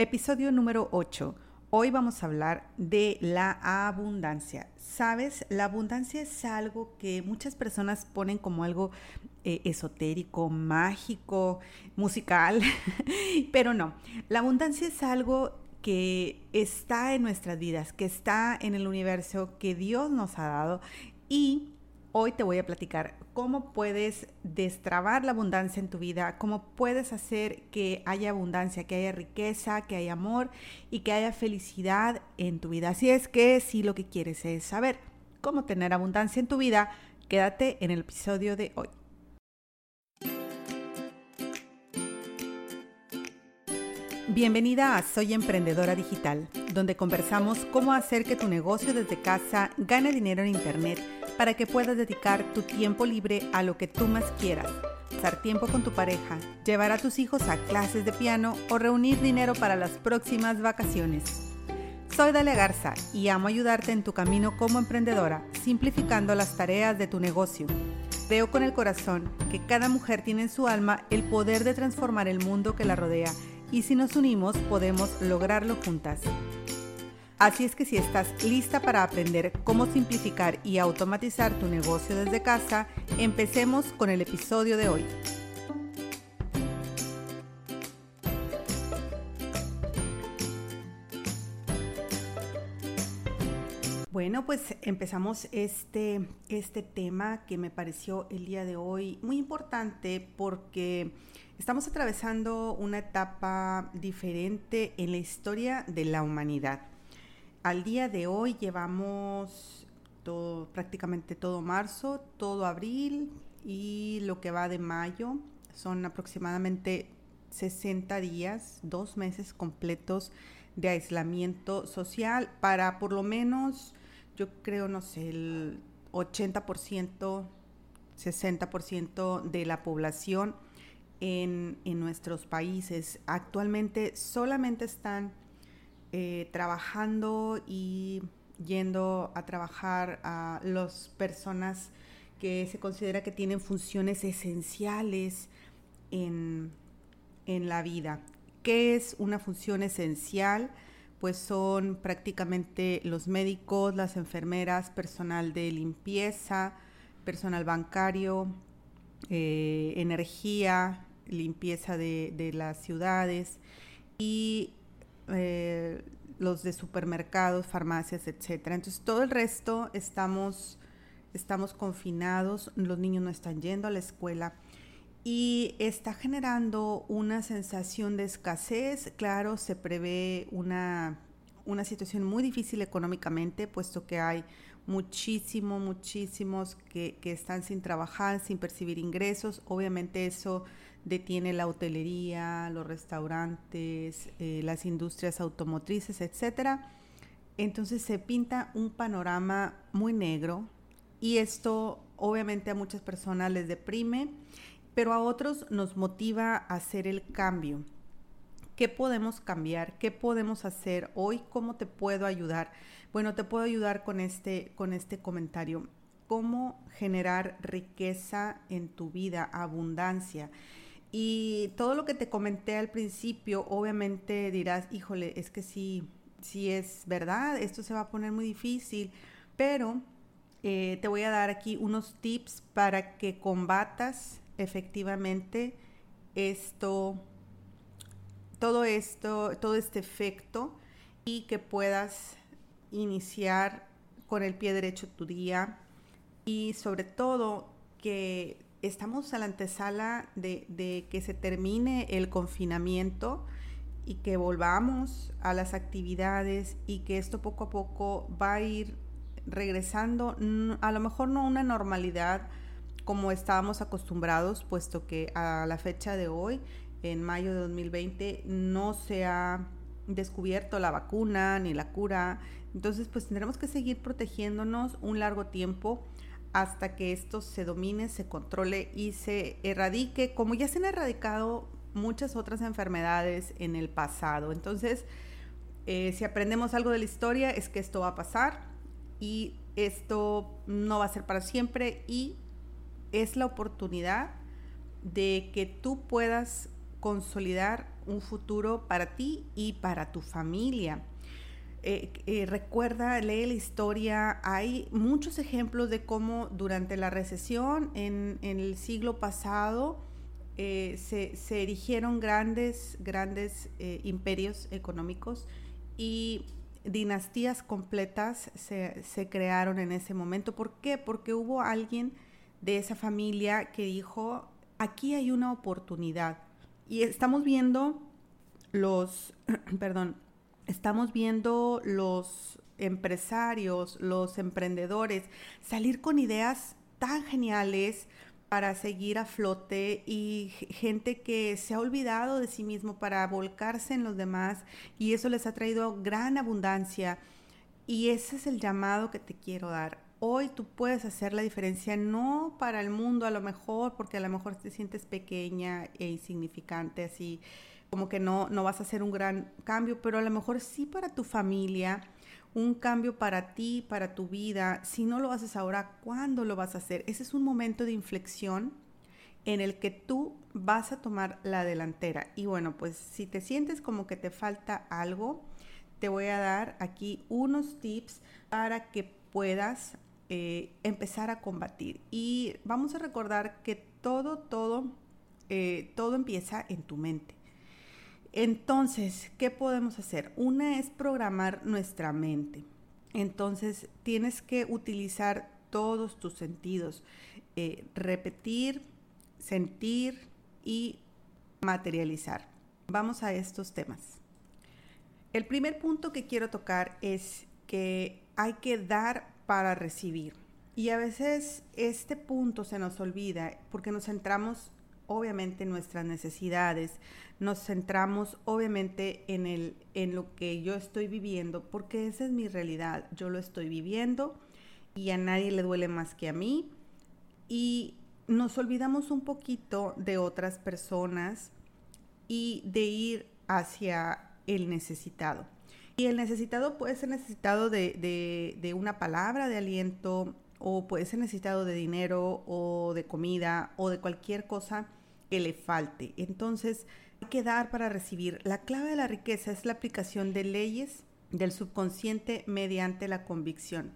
Episodio número 8. Hoy vamos a hablar de la abundancia. Sabes, la abundancia es algo que muchas personas ponen como algo eh, esotérico, mágico, musical, pero no. La abundancia es algo que está en nuestras vidas, que está en el universo que Dios nos ha dado y Hoy te voy a platicar cómo puedes destrabar la abundancia en tu vida, cómo puedes hacer que haya abundancia, que haya riqueza, que haya amor y que haya felicidad en tu vida. Así es que si lo que quieres es saber cómo tener abundancia en tu vida, quédate en el episodio de hoy. Bienvenida a Soy Emprendedora Digital, donde conversamos cómo hacer que tu negocio desde casa gane dinero en Internet para que puedas dedicar tu tiempo libre a lo que tú más quieras, pasar tiempo con tu pareja, llevar a tus hijos a clases de piano o reunir dinero para las próximas vacaciones. Soy Dalia Garza y amo ayudarte en tu camino como emprendedora, simplificando las tareas de tu negocio. Veo con el corazón que cada mujer tiene en su alma el poder de transformar el mundo que la rodea y si nos unimos podemos lograrlo juntas. Así es que si estás lista para aprender cómo simplificar y automatizar tu negocio desde casa, empecemos con el episodio de hoy. Bueno, pues empezamos este, este tema que me pareció el día de hoy muy importante porque Estamos atravesando una etapa diferente en la historia de la humanidad. Al día de hoy llevamos prácticamente todo marzo, todo abril y lo que va de mayo. Son aproximadamente 60 días, dos meses completos de aislamiento social para por lo menos, yo creo, no sé, el 80%, 60% de la población en, nuestros países. Actualmente solamente están eh, trabajando y yendo a trabajar a las personas que se considera que tienen funciones esenciales en, en la vida. ¿Qué es una función esencial? Pues son prácticamente los médicos, las enfermeras, personal de limpieza, personal bancario, eh, energía, limpieza de, las ciudades y eh, los de supermercados, farmacias, etcétera. Entonces todo el resto estamos, estamos confinados, los niños no están yendo a la escuela y está generando una sensación de escasez. Claro, se prevé una, una situación muy difícil económicamente, puesto que hay muchísimos, muchísimos que, que, están sin trabajar, sin percibir ingresos. Obviamente eso detiene la hotelería, los restaurantes, eh, las industrias automotrices, etcétera. Entonces se pinta un panorama muy negro y esto obviamente a muchas personas les deprime, pero a otros nos motiva a hacer el cambio. ¿Qué podemos cambiar? ¿Qué podemos hacer hoy? ¿Cómo te puedo ayudar? Bueno, te puedo ayudar con este, con este comentario. ¿Cómo generar riqueza en tu vida, abundancia? Y todo lo que te comenté al principio, obviamente dirás, híjole, es que sí, sí es verdad, esto se va a poner muy difícil, pero eh, te voy a dar aquí unos tips para que combatas efectivamente esto, todo esto, todo este efecto y que puedas iniciar con el pie derecho tu día y sobre todo que estamos a la antesala de, que se termine el confinamiento y que volvamos a las actividades y que esto poco a poco va a ir regresando, a lo mejor no una normalidad como estábamos acostumbrados, puesto que a la fecha de hoy, en mayo de 2020, no se ha descubierto la vacuna ni la cura. Entonces, pues tendremos que seguir protegiéndonos un largo tiempo hasta que esto se domine, se controle y se erradique, como ya se han erradicado muchas otras enfermedades en el pasado. Entonces, eh, si aprendemos algo de la historia, es que esto va a pasar y esto no va a ser para siempre y es la oportunidad de que tú puedas consolidar un futuro para ti y para tu familia. Eh, eh, recuerda, lee la historia, hay muchos ejemplos de cómo durante la recesión en, el siglo pasado eh, se, erigieron grandes, grandes imperios económicos y dinastías completas se, se, crearon en ese momento. ¿Por qué? Porque hubo alguien de esa familia que dijo, aquí hay una oportunidad. Y estamos viendo los, perdón, estamos viendo los empresarios, los emprendedores salir con ideas tan geniales para seguir a flote y gente que se ha olvidado de sí mismo para volcarse en los demás y eso les ha traído gran abundancia y ese es el llamado que te quiero dar. Hoy tú puedes hacer la diferencia, no para el mundo a lo mejor, porque a lo mejor te sientes pequeña e insignificante así como que no, no vas a hacer un gran cambio, pero a lo mejor sí para tu familia, un cambio para ti, para tu vida. Si no lo haces ahora, ¿cuándo lo vas a hacer? Ese es un momento de inflexión en el que tú vas a tomar la delantera. Y bueno, pues si te sientes como que te falta algo, te voy a dar aquí unos tips para que puedas eh, empezar a combatir. Y vamos a recordar que todo, todo, eh, todo empieza en tu mente. Entonces, ¿qué podemos hacer? Una es programar nuestra mente. Entonces, tienes que utilizar todos tus sentidos, eh, repetir, sentir y materializar. Vamos a estos temas. El primer punto que quiero tocar es que hay que dar para recibir. Y a veces este punto se nos olvida porque nos centramos obviamente en nuestras necesidades, nos centramos obviamente en, el, en lo que yo estoy viviendo, porque esa es mi realidad, yo lo estoy viviendo y a nadie le duele más que a mí. Y nos olvidamos un poquito de otras personas y de ir hacia el necesitado. Y el necesitado puede ser necesitado de, de una palabra de aliento o puede ser necesitado de dinero o de comida o de cualquier cosa que le falte. Entonces, hay que dar para recibir. La clave de la riqueza es la aplicación de leyes del subconsciente mediante la convicción.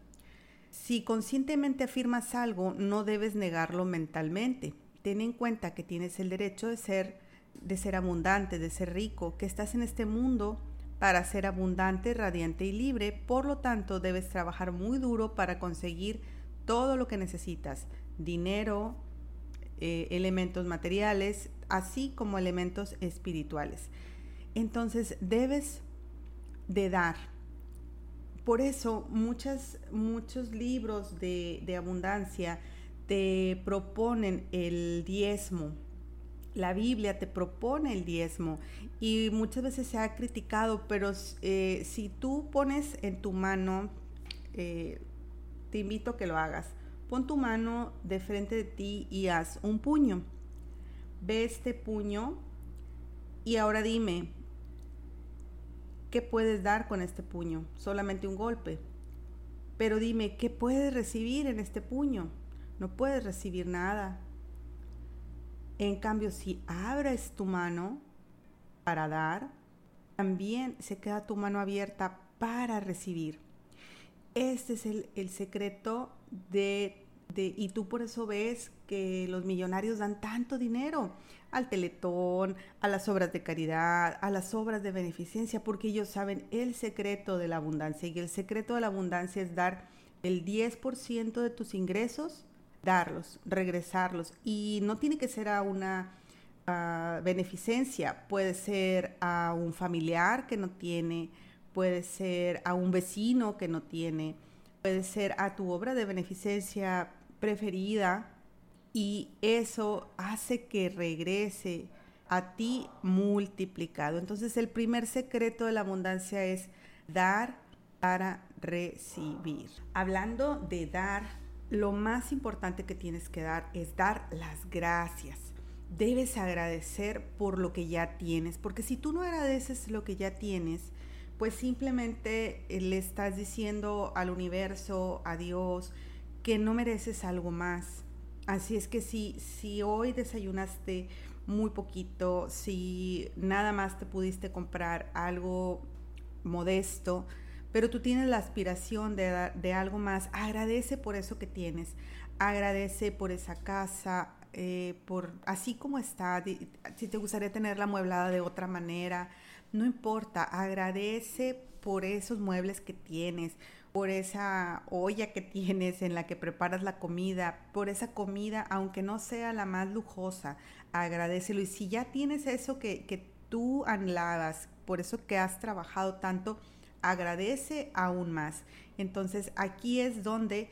Si conscientemente afirmas algo, no debes negarlo mentalmente. Ten en cuenta que tienes el derecho de ser de ser abundante, de ser rico, que estás en este mundo para ser abundante, radiante y libre, por lo tanto debes trabajar muy duro para conseguir todo lo que necesitas, dinero, eh, elementos materiales, así como elementos espirituales. Entonces debes de dar. Por eso muchas, muchos libros de, de abundancia te proponen el diezmo. La Biblia te propone el diezmo y muchas veces se ha criticado, pero eh, si tú pones en tu mano, eh, te invito a que lo hagas Pon tu mano de frente de ti y haz un puño. Ve este puño y ahora dime, ¿qué puedes dar con este puño? Solamente un golpe. Pero dime, ¿qué puedes recibir en este puño? No puedes recibir nada. En cambio, si abres tu mano para dar, también se queda tu mano abierta para recibir. Este es el, el secreto de, y tú por eso ves que los millonarios dan tanto dinero al teletón, a las obras de caridad, a las obras de beneficencia, porque ellos saben el secreto de la abundancia. Y el secreto de la abundancia es dar el 10% de tus ingresos, darlos, regresarlos. Y no tiene que ser a una beneficencia, puede ser a un familiar que no tiene, puede ser a un vecino que no tiene, puede ser a tu obra de beneficencia preferida y eso hace que regrese a ti multiplicado. Entonces el primer secreto de la abundancia es dar para recibir. Hablando de dar, lo más importante que tienes que dar es dar las gracias. Debes agradecer por lo que ya tienes, porque si tú no agradeces lo que ya tienes, pues simplemente eh, le estás diciendo al universo, a Dios, que no mereces algo más. Así es que si, si hoy desayunaste muy poquito, si nada más te pudiste comprar algo modesto, pero tú tienes la aspiración de, de algo más, agradece por eso que tienes, agradece por esa casa, eh, por así como está, si te gustaría tenerla amueblada de otra manera, no importa, agradece por esos muebles que tienes, por esa olla que tienes en la que preparas la comida, por esa comida, aunque no sea la más lujosa, agradecelo. Y si ya tienes eso que, que tú anhelabas, por eso que has trabajado tanto, agradece aún más. Entonces aquí es donde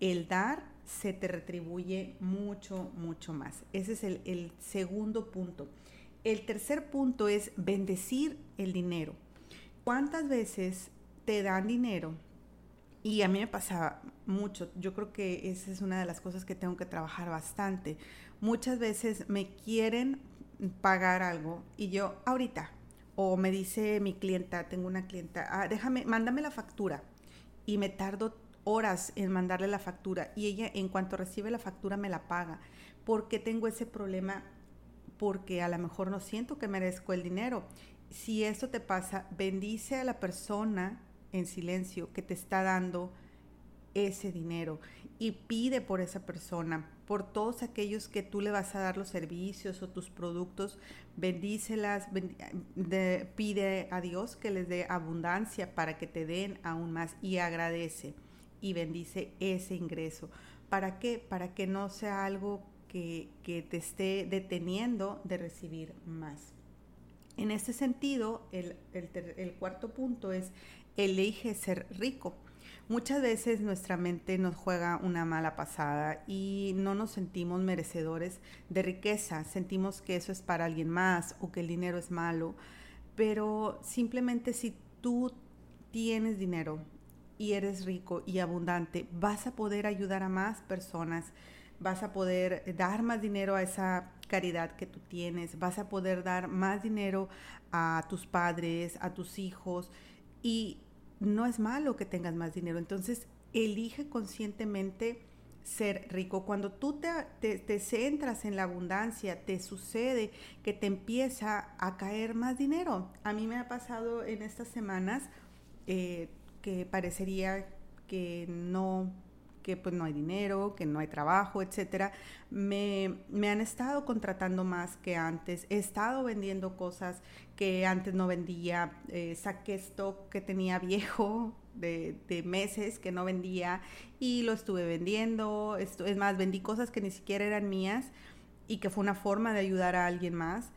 el dar se te retribuye mucho, mucho más. Ese es el, segundo punto. El tercer punto es bendecir el dinero. ¿Cuántas veces te dan dinero? Y a mí me pasa mucho. Yo creo que esa es una de las cosas que tengo que trabajar bastante. Muchas veces me quieren pagar algo y yo ahorita, o me dice mi clienta, tengo una clienta, ah, déjame, mándame la factura y me tardo horas en mandarle la factura y ella en cuanto recibe la factura me la paga. ¿Por qué tengo ese problema? Porque a lo mejor no siento que merezco el dinero. Si esto te pasa, bendice a la persona en silencio que te está dando ese dinero y pide por esa persona, por todos aquellos que tú le vas a dar los servicios o tus productos, bendícelas, pide a Dios que les dé abundancia para que te den aún más y agradece y bendice ese ingreso. ¿Para qué? Para que no sea algo que, te esté deteniendo de recibir más. En este sentido, el, cuarto punto es elige ser rico. Muchas veces nuestra mente nos juega una mala pasada y no nos sentimos merecedores de riqueza, sentimos que eso es para alguien más o que el dinero es malo, pero simplemente si tú tienes dinero, y eres rico y abundante, vas a poder ayudar a más personas, vas a poder dar más dinero a esa caridad que tú tienes, vas a poder dar más dinero a tus padres, a tus hijos y no es malo que tengas más dinero. Entonces, elige conscientemente ser rico. Cuando tú te, centras en la abundancia, te sucede que te empieza a caer más dinero. A mí me ha pasado en estas semanas, eh, que parecería que no que pues no hay dinero, que no hay trabajo, etcétera, me, han estado contratando más que antes, he estado vendiendo cosas que antes no vendía, eh, saqué stock que tenía viejo de, de, meses que no vendía y lo estuve vendiendo, esto, es más, vendí cosas que ni siquiera eran mías y que fue una forma de ayudar a alguien más.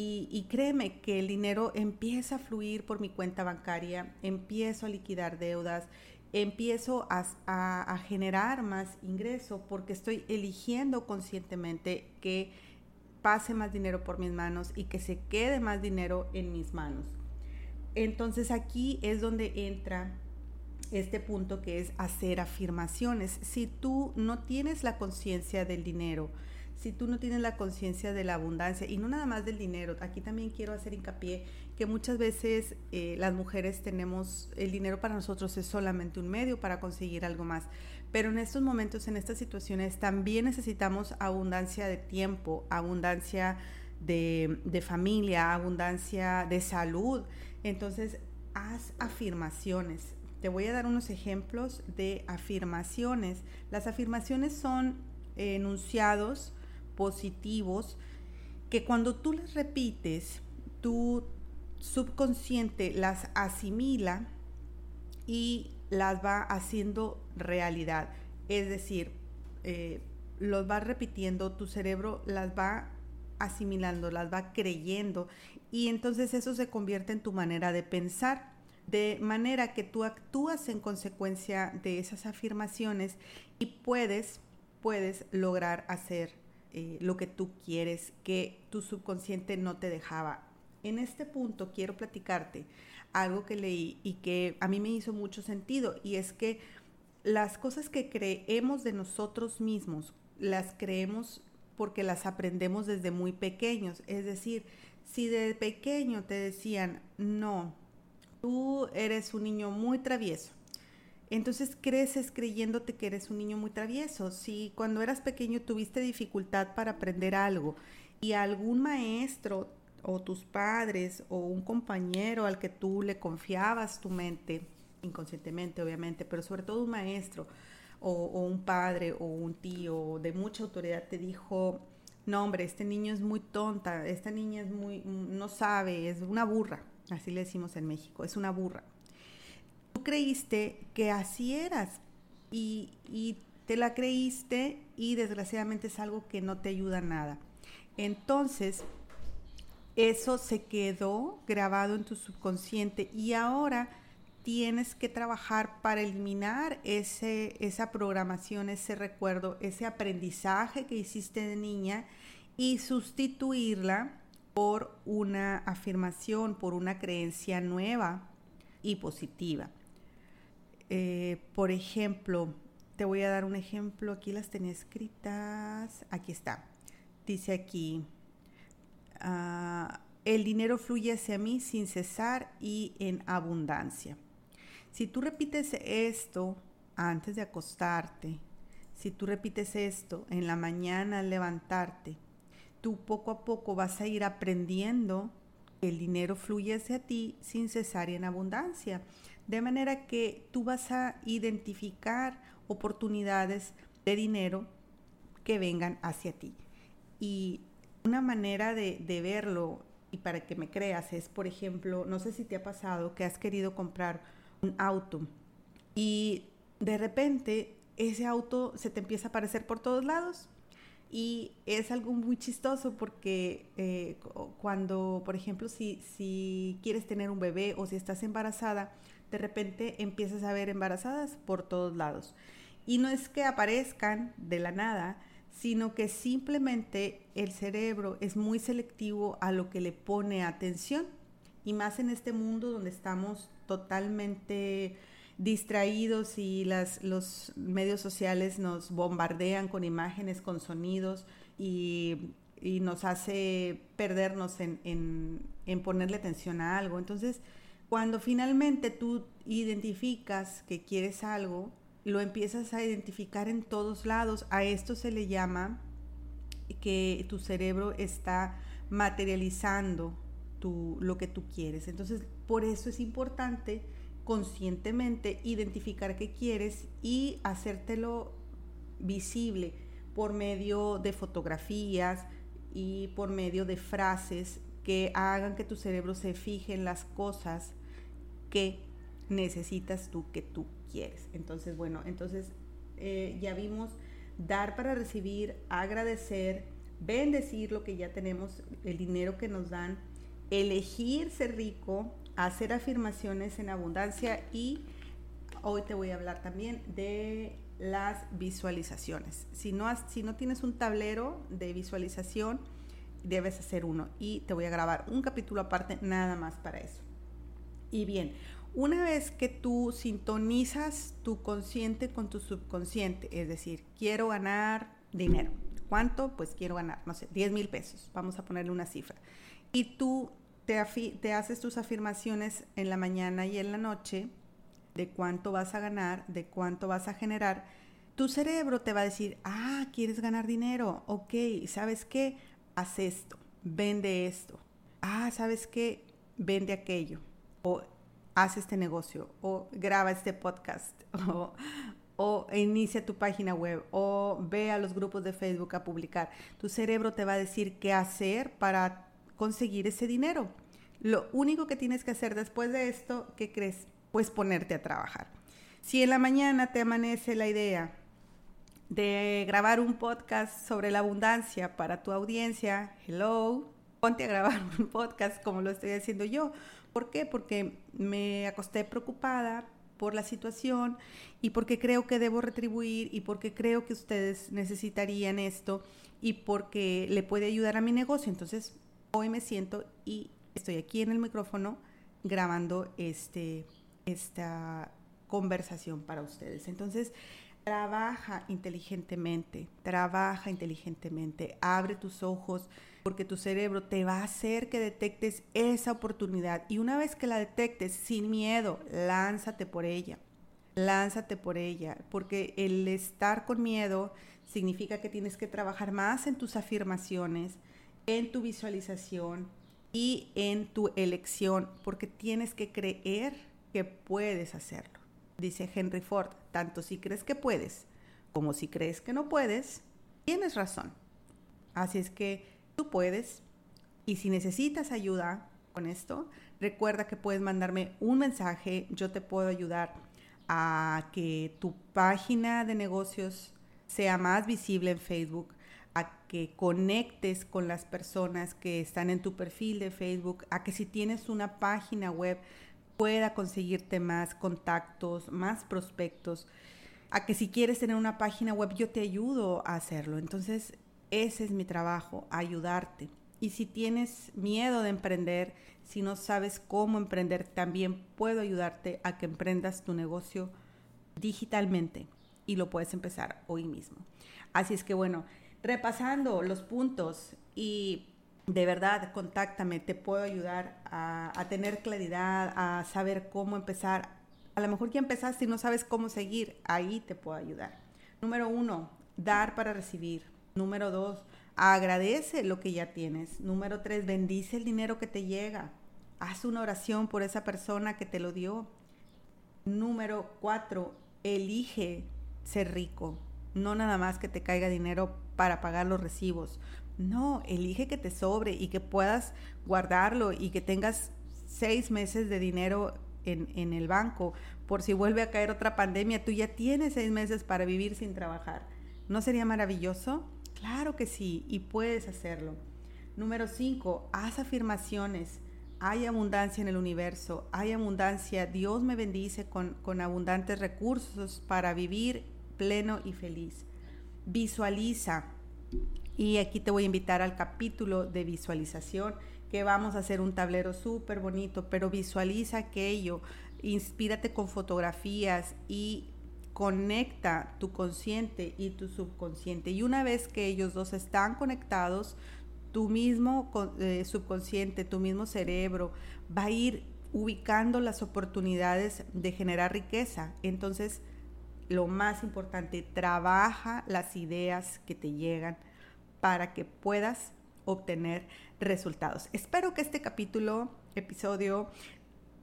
Y, créeme que el dinero empieza a fluir por mi cuenta bancaria, empiezo a liquidar deudas, empiezo a, generar más ingreso porque estoy eligiendo conscientemente que pase más dinero por mis manos y que se quede más dinero en mis manos. Entonces aquí es donde entra este punto que es hacer afirmaciones. Si tú no tienes la conciencia del dinero, si tú no tienes la conciencia de la abundancia y no nada más del dinero, aquí también quiero hacer hincapié que muchas veces eh, las mujeres tenemos, el dinero para nosotros es solamente un medio para conseguir algo más, pero en estos momentos, en estas situaciones, también necesitamos abundancia de tiempo, abundancia de, de familia, abundancia de salud. Entonces, haz afirmaciones. Te voy a dar unos ejemplos de afirmaciones. Las afirmaciones son enunciados positivos que cuando tú las repites, tu subconsciente las asimila y las va haciendo realidad. Es decir, eh, los va repitiendo, tu cerebro las va asimilando, las va creyendo y entonces eso se convierte en tu manera de pensar, de manera que tú actúas en consecuencia de esas afirmaciones y puedes, puedes lograr hacer eh, lo que tú quieres, que tu subconsciente no te dejaba. En este punto quiero platicarte algo que leí y que a mí me hizo mucho sentido y es que las cosas que creemos de nosotros mismos, las creemos porque las aprendemos desde muy pequeños. Es decir, si de pequeño te decían, no, tú eres un niño muy travieso, entonces creces creyéndote que eres un niño muy travieso. Si cuando eras pequeño tuviste dificultad para aprender algo y algún maestro o tus padres o un compañero al que tú le confiabas tu mente, inconscientemente obviamente, pero sobre todo un maestro o, un padre o un tío de mucha autoridad te dijo, no hombre, este niño es muy tonta, esta niña es muy, no sabe, es una burra, así le decimos en México, es una burra. Creíste que así eras y, y te la creíste y desgraciadamente es algo que no te ayuda nada. Entonces, eso se quedó grabado en tu subconsciente y ahora tienes que trabajar para eliminar ese, esa programación, ese recuerdo, ese aprendizaje que hiciste de niña y sustituirla por una afirmación, por una creencia nueva y positiva. Eh, por ejemplo, te voy a dar un ejemplo, aquí las tenía escritas, aquí está. Dice aquí, ah, el dinero fluye hacia mí sin cesar y en abundancia. Si tú repites esto antes de acostarte, si tú repites esto en la mañana al levantarte, tú poco a poco vas a ir aprendiendo que el dinero fluye hacia ti sin cesar y en abundancia. De manera que tú vas a identificar oportunidades de dinero que vengan hacia ti. Y una manera de, de, verlo y para que me creas es, por ejemplo, no sé si te ha pasado que has querido comprar un auto y de repente ese auto se te empieza a aparecer por todos lados y es algo muy chistoso porque eh, cuando, por ejemplo, si, si quieres tener un bebé o si estás embarazada, de repente empiezas a ver embarazadas por todos lados. Y no es que aparezcan de la nada, sino que simplemente el cerebro es muy selectivo a lo que le pone atención. Y más en este mundo donde estamos totalmente distraídos y las, los medios sociales nos bombardean con imágenes, con sonidos y, nos hace perdernos en, en ponerle atención a algo. Entonces, cuando finalmente tú identificas que quieres algo, lo empiezas a identificar en todos lados. A esto se le llama que tu cerebro está materializando lo que tú quieres. Entonces, por eso es importante conscientemente identificar qué quieres y hacértelo visible por medio de fotografías y por medio de frases que hagan que tu cerebro se fije en las cosas que necesitas tú, que tú quieres. Entonces, bueno, entonces eh, ya vimos dar para recibir, agradecer, bendecir lo que ya tenemos, el dinero que nos dan, elegir ser rico, hacer afirmaciones en abundancia y hoy te voy a hablar también de las visualizaciones. Si no, si no tienes un tablero de visualización, debes hacer uno y te voy a grabar un capítulo aparte nada más para eso. Y bien, una vez que tú sintonizas tu consciente con tu subconsciente, es decir, quiero ganar dinero. ¿Cuánto? Pues quiero ganar, no sé, 10 mil pesos. Vamos a ponerle una cifra. Y tú te, haces tus afirmaciones en la mañana y en la noche de cuánto vas a ganar, de cuánto vas a generar. Tu cerebro te va a decir, ah, quieres ganar dinero, ok, ¿sabes qué? Haz esto, vende esto. Ah, ¿sabes qué? Vende aquello. O haz este negocio o graba este podcast o, inicia tu página web o ve a los grupos de Facebook a publicar. Tu cerebro te va a decir qué hacer para conseguir ese dinero. Lo único que tienes que hacer después de esto, ¿qué crees? Pues ponerte a trabajar. Si en la mañana te amanece la idea de grabar un podcast sobre la abundancia para tu audiencia, hello, ponte a grabar un podcast como lo estoy haciendo yo ¿Por qué? Porque me acosté preocupada por la situación y porque creo que debo retribuir y porque creo que ustedes necesitarían esto y porque le puede ayudar a mi negocio. Entonces, hoy me siento y estoy aquí en el micrófono grabando este, esta conversación para ustedes. Entonces, trabaja inteligentemente, trabaja inteligentemente, abre tus ojos, porque tu cerebro te va a hacer que detectes esa oportunidad y una vez que la detectes sin miedo, lánzate por ella. Lánzate por ella, porque el estar con miedo significa que tienes que trabajar más en tus afirmaciones en tu visualización y en tu elección, porque tienes que creer que puedes hacerlo. Dice Henry Ford, tanto si crees que puedes como si crees que no puedes, tienes razón. Así es que tú puedes y si necesitas ayuda con esto, recuerda que puedes mandarme un mensaje, yo te puedo ayudar a que tu página de negocios sea más visible en Facebook, a que conectes con las personas que están en tu perfil de Facebook, a que si tienes una página web pueda conseguirte más contactos, más prospectos, a que si quieres tener una página web yo te ayudo a hacerlo. Entonces, ese es mi trabajo, ayudarte. Y si tienes miedo de emprender, si no sabes cómo emprender, también puedo ayudarte a que emprendas tu negocio digitalmente y lo puedes empezar hoy mismo. Así es que bueno, repasando los puntos y de verdad, contáctame, te puedo ayudar a, tener claridad, a saber cómo empezar. A lo mejor ya empezaste y no sabes cómo seguir, ahí te puedo ayudar. Número uno, dar para recibir. Número dos, agradece lo que ya tienes. Número tres, bendice el dinero que te llega. Haz una oración por esa persona que te lo dio. Número cuatro, elige ser rico. No nada más que te caiga dinero para pagar los recibos. No, elige que te sobre y que puedas guardarlo y que tengas seis meses de dinero en, el banco por si vuelve a caer otra pandemia. Tú ya tienes seis meses para vivir sin trabajar. ¿No sería maravilloso? Claro que sí, y puedes hacerlo. Número cinco, haz afirmaciones. Hay abundancia en el universo, hay abundancia. Dios me bendice con abundantes recursos para vivir pleno y feliz. Visualiza. Y aquí te voy a invitar al capítulo de visualización, que vamos a hacer un tablero súper bonito, pero visualiza aquello, inspírate con fotografías y conecta tu consciente y tu subconsciente. Y una vez que ellos dos están conectados, tu mismo eh, subconsciente, tu mismo cerebro va a ir ubicando las oportunidades de generar riqueza. Entonces, lo más importante, trabaja las ideas que te llegan para que puedas obtener resultados. Espero que este capítulo, episodio,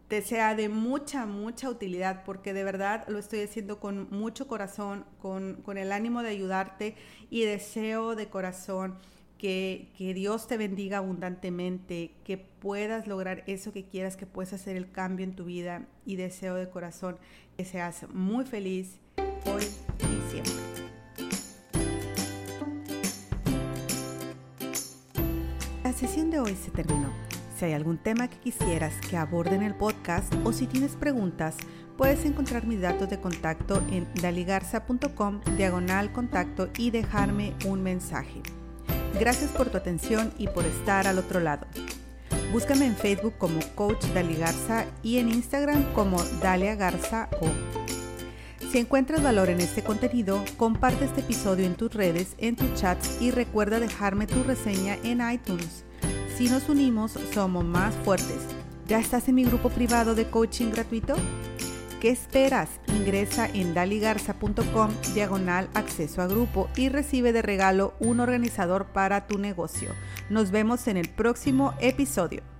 te sea de mucha, mucha utilidad, porque de verdad lo estoy haciendo con mucho corazón, con, con el ánimo de ayudarte y deseo de corazón que, que, Dios te bendiga abundantemente, que puedas lograr eso que quieras, que puedas hacer el cambio en tu vida y deseo de corazón que seas muy feliz hoy sesión de hoy se terminó. Si hay algún tema que quisieras que aborde en el podcast o si tienes preguntas, puedes encontrar mis datos de contacto en daligarza.com diagonal contacto y dejarme un mensaje. Gracias por tu atención y por estar al otro lado. Búscame en Facebook como Coach Daligarza y en Instagram como Dalia Garza o. Si encuentras valor en este contenido, comparte este episodio en tus redes, en tus chats y recuerda dejarme tu reseña en iTunes. Si nos unimos, somos más fuertes. ¿Ya estás en mi grupo privado de coaching gratuito? ¿Qué esperas? Ingresa en daligarza.com diagonal acceso a grupo y recibe de regalo un organizador para tu negocio. Nos vemos en el próximo episodio.